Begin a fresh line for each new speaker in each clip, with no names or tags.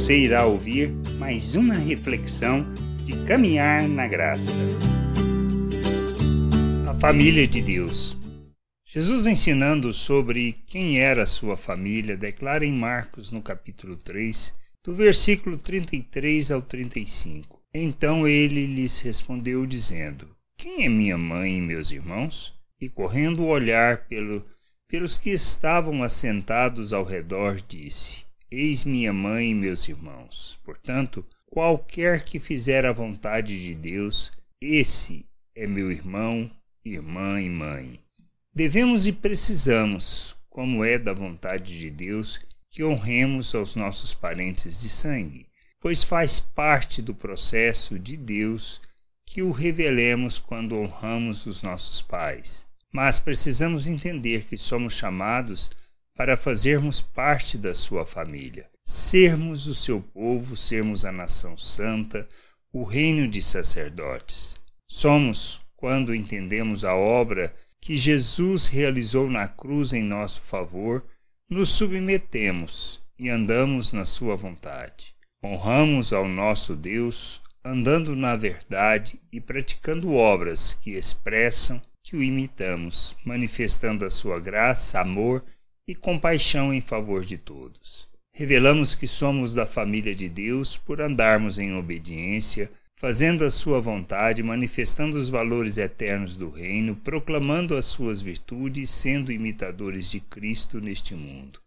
você irá ouvir mais uma reflexão de caminhar na graça. A família de Deus. Jesus ensinando sobre quem era sua família, declara em Marcos no capítulo 3, do versículo 33 ao 35. Então ele lhes respondeu dizendo: Quem é minha mãe e meus irmãos? E correndo o olhar pelo, pelos que estavam assentados ao redor, disse: Eis minha mãe e meus irmãos. Portanto, qualquer que fizer a vontade de Deus, esse é meu irmão, irmã e mãe. Devemos e precisamos, como é da vontade de Deus, que honremos aos nossos parentes de sangue, pois faz parte do processo de Deus que o revelemos quando honramos os nossos pais. Mas precisamos entender que somos chamados para fazermos parte da sua família, sermos o seu povo, sermos a nação santa, o reino de sacerdotes. Somos, quando entendemos a obra que Jesus realizou na cruz em nosso favor, nos submetemos e andamos na sua vontade. Honramos ao nosso Deus, andando na verdade e praticando obras que expressam que o imitamos, manifestando a sua graça, amor e compaixão em favor de todos. Revelamos que somos da família de Deus por andarmos em obediência, fazendo a sua vontade, manifestando os valores eternos do reino, proclamando as suas virtudes, sendo imitadores de Cristo neste mundo.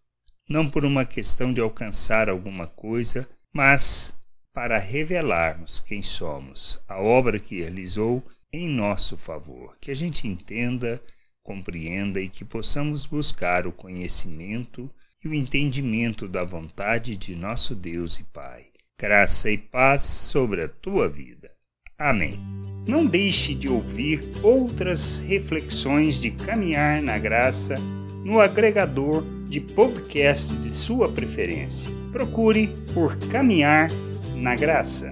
Não por uma questão de alcançar alguma coisa, mas para revelarmos quem somos, a obra que realizou em nosso favor, que a gente entenda compreenda e que possamos buscar o conhecimento e o entendimento da vontade de nosso Deus e Pai. Graça e paz sobre a tua vida. Amém. Não deixe de ouvir outras reflexões de caminhar na graça no agregador de podcast de sua preferência. Procure por Caminhar na Graça.